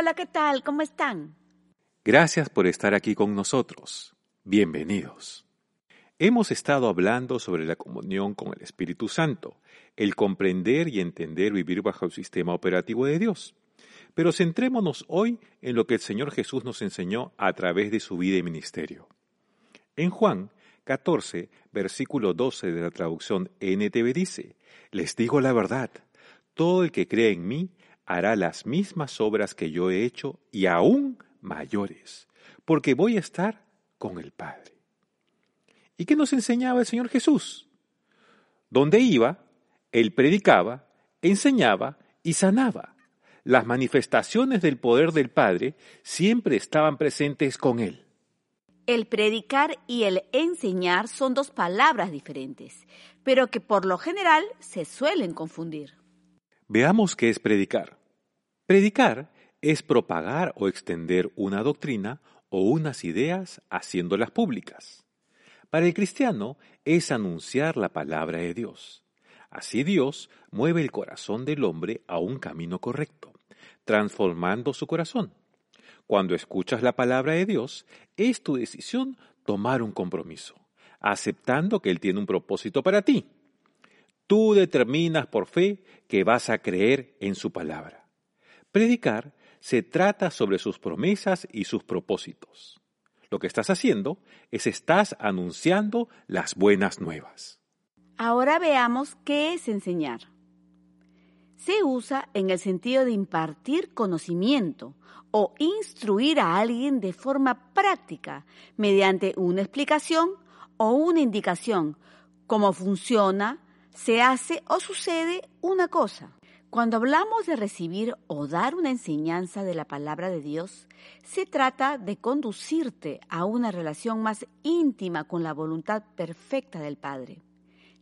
Hola, ¿qué tal? ¿Cómo están? Gracias por estar aquí con nosotros. Bienvenidos. Hemos estado hablando sobre la comunión con el Espíritu Santo, el comprender y entender vivir bajo el sistema operativo de Dios. Pero centrémonos hoy en lo que el Señor Jesús nos enseñó a través de su vida y ministerio. En Juan 14, versículo 12 de la traducción NTV dice, Les digo la verdad, todo el que cree en mí hará las mismas obras que yo he hecho y aún mayores, porque voy a estar con el Padre. ¿Y qué nos enseñaba el Señor Jesús? Donde iba, Él predicaba, enseñaba y sanaba. Las manifestaciones del poder del Padre siempre estaban presentes con Él. El predicar y el enseñar son dos palabras diferentes, pero que por lo general se suelen confundir. Veamos qué es predicar. Predicar es propagar o extender una doctrina o unas ideas haciéndolas públicas. Para el cristiano es anunciar la palabra de Dios. Así Dios mueve el corazón del hombre a un camino correcto, transformando su corazón. Cuando escuchas la palabra de Dios, es tu decisión tomar un compromiso, aceptando que Él tiene un propósito para ti. Tú determinas por fe que vas a creer en su palabra. Predicar se trata sobre sus promesas y sus propósitos. Lo que estás haciendo es estás anunciando las buenas nuevas. Ahora veamos qué es enseñar. Se usa en el sentido de impartir conocimiento o instruir a alguien de forma práctica mediante una explicación o una indicación cómo funciona, se hace o sucede una cosa. Cuando hablamos de recibir o dar una enseñanza de la palabra de Dios, se trata de conducirte a una relación más íntima con la voluntad perfecta del Padre.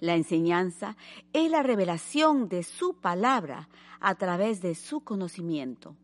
La enseñanza es la revelación de su palabra a través de su conocimiento.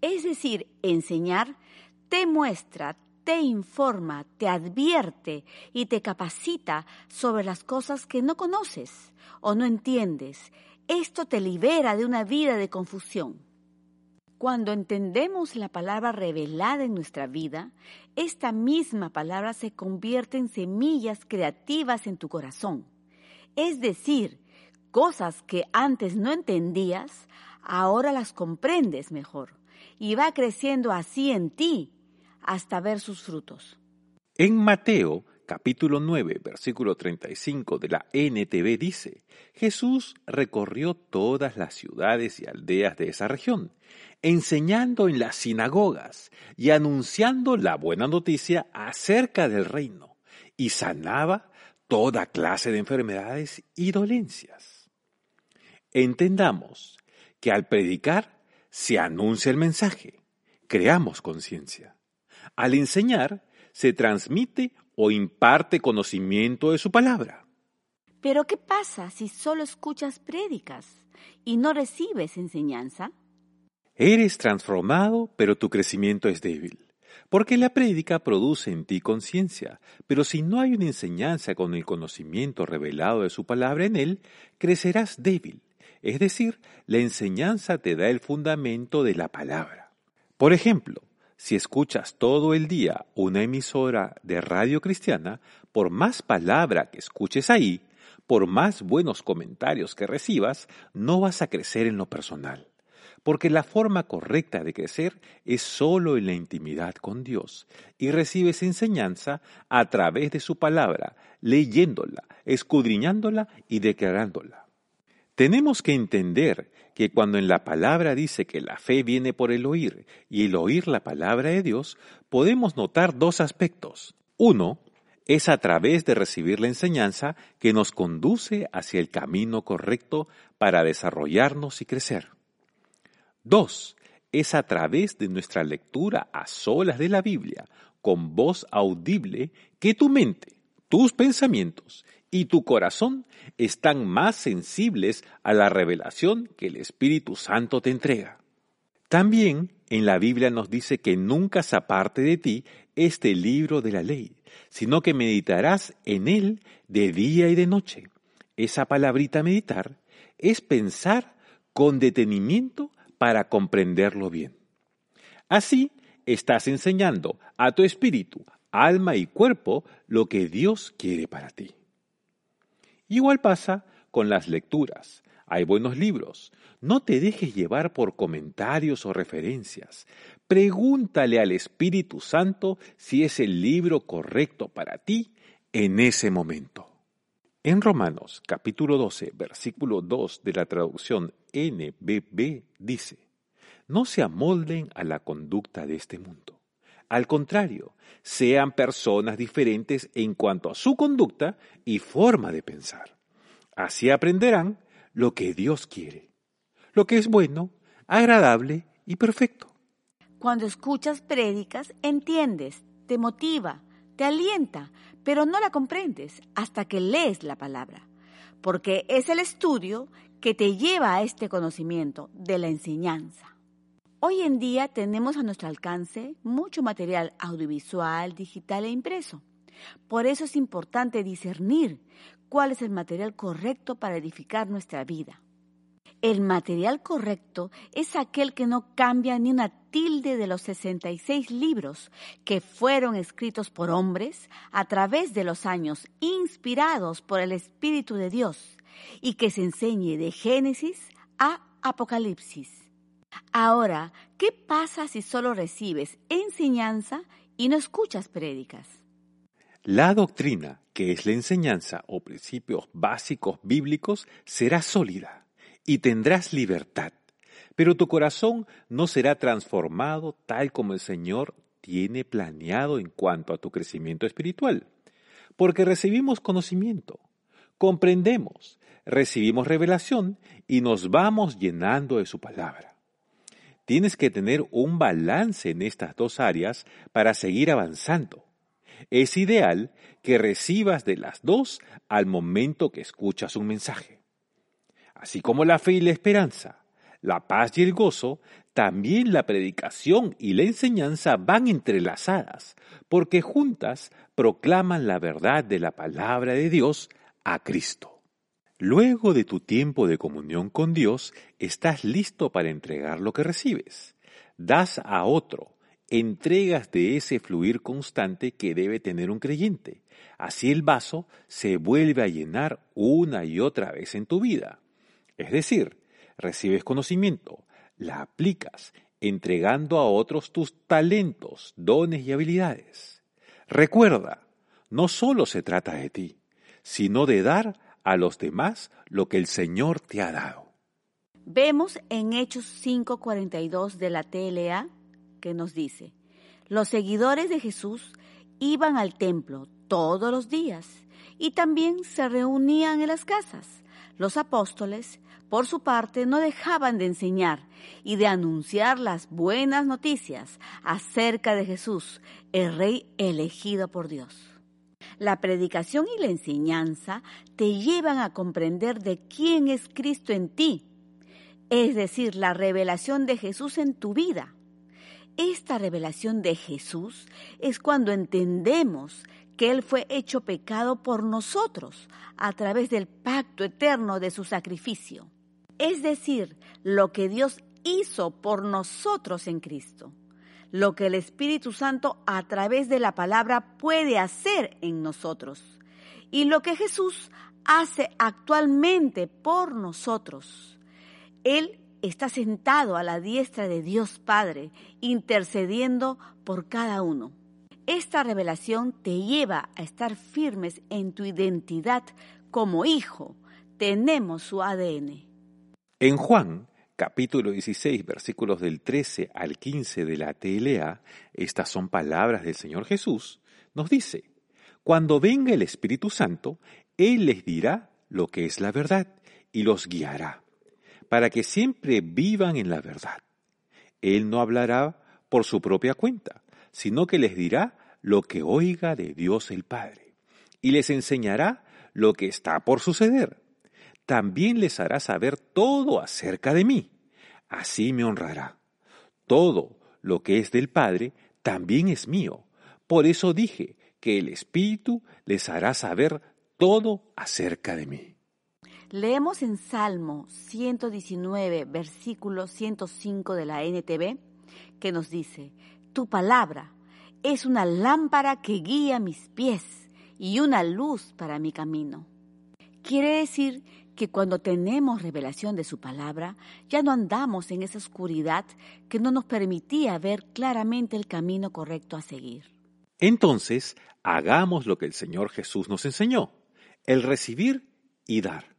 Es decir, enseñar te muestra, te informa, te advierte y te capacita sobre las cosas que no conoces o no entiendes. Esto te libera de una vida de confusión. Cuando entendemos la palabra revelada en nuestra vida, esta misma palabra se convierte en semillas creativas en tu corazón. Es decir, cosas que antes no entendías, ahora las comprendes mejor y va creciendo así en ti hasta ver sus frutos. En Mateo capítulo 9, versículo 35 de la NTV dice, Jesús recorrió todas las ciudades y aldeas de esa región, enseñando en las sinagogas y anunciando la buena noticia acerca del reino, y sanaba toda clase de enfermedades y dolencias. Entendamos que al predicar se anuncia el mensaje, creamos conciencia. Al enseñar, se transmite o imparte conocimiento de su palabra. Pero ¿qué pasa si solo escuchas prédicas y no recibes enseñanza? Eres transformado, pero tu crecimiento es débil. Porque la prédica produce en ti conciencia, pero si no hay una enseñanza con el conocimiento revelado de su palabra en él, crecerás débil es decir, la enseñanza te da el fundamento de la palabra. Por ejemplo, si escuchas todo el día una emisora de radio cristiana, por más palabra que escuches ahí, por más buenos comentarios que recibas, no vas a crecer en lo personal. Porque la forma correcta de crecer es solo en la intimidad con Dios y recibes enseñanza a través de su palabra, leyéndola, escudriñándola y declarándola. Tenemos que entender que cuando en la palabra dice que la fe viene por el oír y el oír la palabra de Dios, podemos notar dos aspectos. Uno, es a través de recibir la enseñanza que nos conduce hacia el camino correcto para desarrollarnos y crecer. Dos, es a través de nuestra lectura a solas de la Biblia, con voz audible, que tu mente, tus pensamientos y tu corazón están más sensibles a la revelación que el Espíritu Santo te entrega. También en la Biblia nos dice que nunca se aparte de ti este libro de la ley, sino que meditarás en él de día y de noche. Esa palabrita meditar es pensar con detenimiento para comprenderlo bien. Así estás enseñando a tu espíritu, alma y cuerpo lo que Dios quiere para ti. Igual pasa con las lecturas. Hay buenos libros. No te dejes llevar por comentarios o referencias. Pregúntale al Espíritu Santo si es el libro correcto para ti en ese momento. En Romanos capítulo 12, versículo 2 de la traducción NBB dice, No se amolden a la conducta de este mundo. Al contrario, sean personas diferentes en cuanto a su conducta y forma de pensar. Así aprenderán lo que Dios quiere, lo que es bueno, agradable y perfecto. Cuando escuchas prédicas, entiendes, te motiva, te alienta, pero no la comprendes hasta que lees la palabra, porque es el estudio que te lleva a este conocimiento de la enseñanza. Hoy en día tenemos a nuestro alcance mucho material audiovisual, digital e impreso. Por eso es importante discernir cuál es el material correcto para edificar nuestra vida. El material correcto es aquel que no cambia ni una tilde de los 66 libros que fueron escritos por hombres a través de los años, inspirados por el Espíritu de Dios, y que se enseñe de Génesis a Apocalipsis. Ahora, ¿qué pasa si solo recibes enseñanza y no escuchas prédicas? La doctrina, que es la enseñanza o principios básicos bíblicos, será sólida y tendrás libertad, pero tu corazón no será transformado tal como el Señor tiene planeado en cuanto a tu crecimiento espiritual, porque recibimos conocimiento, comprendemos, recibimos revelación y nos vamos llenando de su palabra. Tienes que tener un balance en estas dos áreas para seguir avanzando es ideal que recibas de las dos al momento que escuchas un mensaje. Así como la fe y la esperanza, la paz y el gozo, también la predicación y la enseñanza van entrelazadas, porque juntas proclaman la verdad de la palabra de Dios a Cristo. Luego de tu tiempo de comunión con Dios, estás listo para entregar lo que recibes. Das a otro, entregas de ese fluir constante que debe tener un creyente. Así el vaso se vuelve a llenar una y otra vez en tu vida. Es decir, recibes conocimiento, la aplicas, entregando a otros tus talentos, dones y habilidades. Recuerda, no solo se trata de ti, sino de dar a los demás lo que el Señor te ha dado. Vemos en Hechos 5:42 de la TLA que nos dice, los seguidores de Jesús iban al templo todos los días y también se reunían en las casas. Los apóstoles, por su parte, no dejaban de enseñar y de anunciar las buenas noticias acerca de Jesús, el Rey elegido por Dios. La predicación y la enseñanza te llevan a comprender de quién es Cristo en ti, es decir, la revelación de Jesús en tu vida. Esta revelación de Jesús es cuando entendemos que Él fue hecho pecado por nosotros a través del pacto eterno de su sacrificio. Es decir, lo que Dios hizo por nosotros en Cristo, lo que el Espíritu Santo a través de la palabra puede hacer en nosotros y lo que Jesús hace actualmente por nosotros. Él está sentado a la diestra de Dios Padre, intercediendo por cada uno. Esta revelación te lleva a estar firmes en tu identidad como hijo. Tenemos su ADN. En Juan, capítulo 16, versículos del 13 al 15 de la TLA, estas son palabras del Señor Jesús, nos dice, Cuando venga el Espíritu Santo, Él les dirá lo que es la verdad y los guiará para que siempre vivan en la verdad. Él no hablará por su propia cuenta, sino que les dirá lo que oiga de Dios el Padre, y les enseñará lo que está por suceder. También les hará saber todo acerca de mí. Así me honrará. Todo lo que es del Padre también es mío. Por eso dije que el Espíritu les hará saber todo acerca de mí. Leemos en Salmo 119, versículo 105 de la NTV, que nos dice, Tu palabra es una lámpara que guía mis pies y una luz para mi camino. Quiere decir que cuando tenemos revelación de su palabra, ya no andamos en esa oscuridad que no nos permitía ver claramente el camino correcto a seguir. Entonces, hagamos lo que el Señor Jesús nos enseñó, el recibir y dar.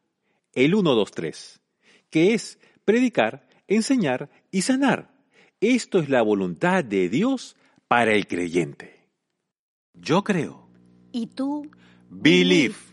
El 1, 2, 3, que es predicar, enseñar y sanar. Esto es la voluntad de Dios para el creyente. Yo creo. ¿Y tú? Believe.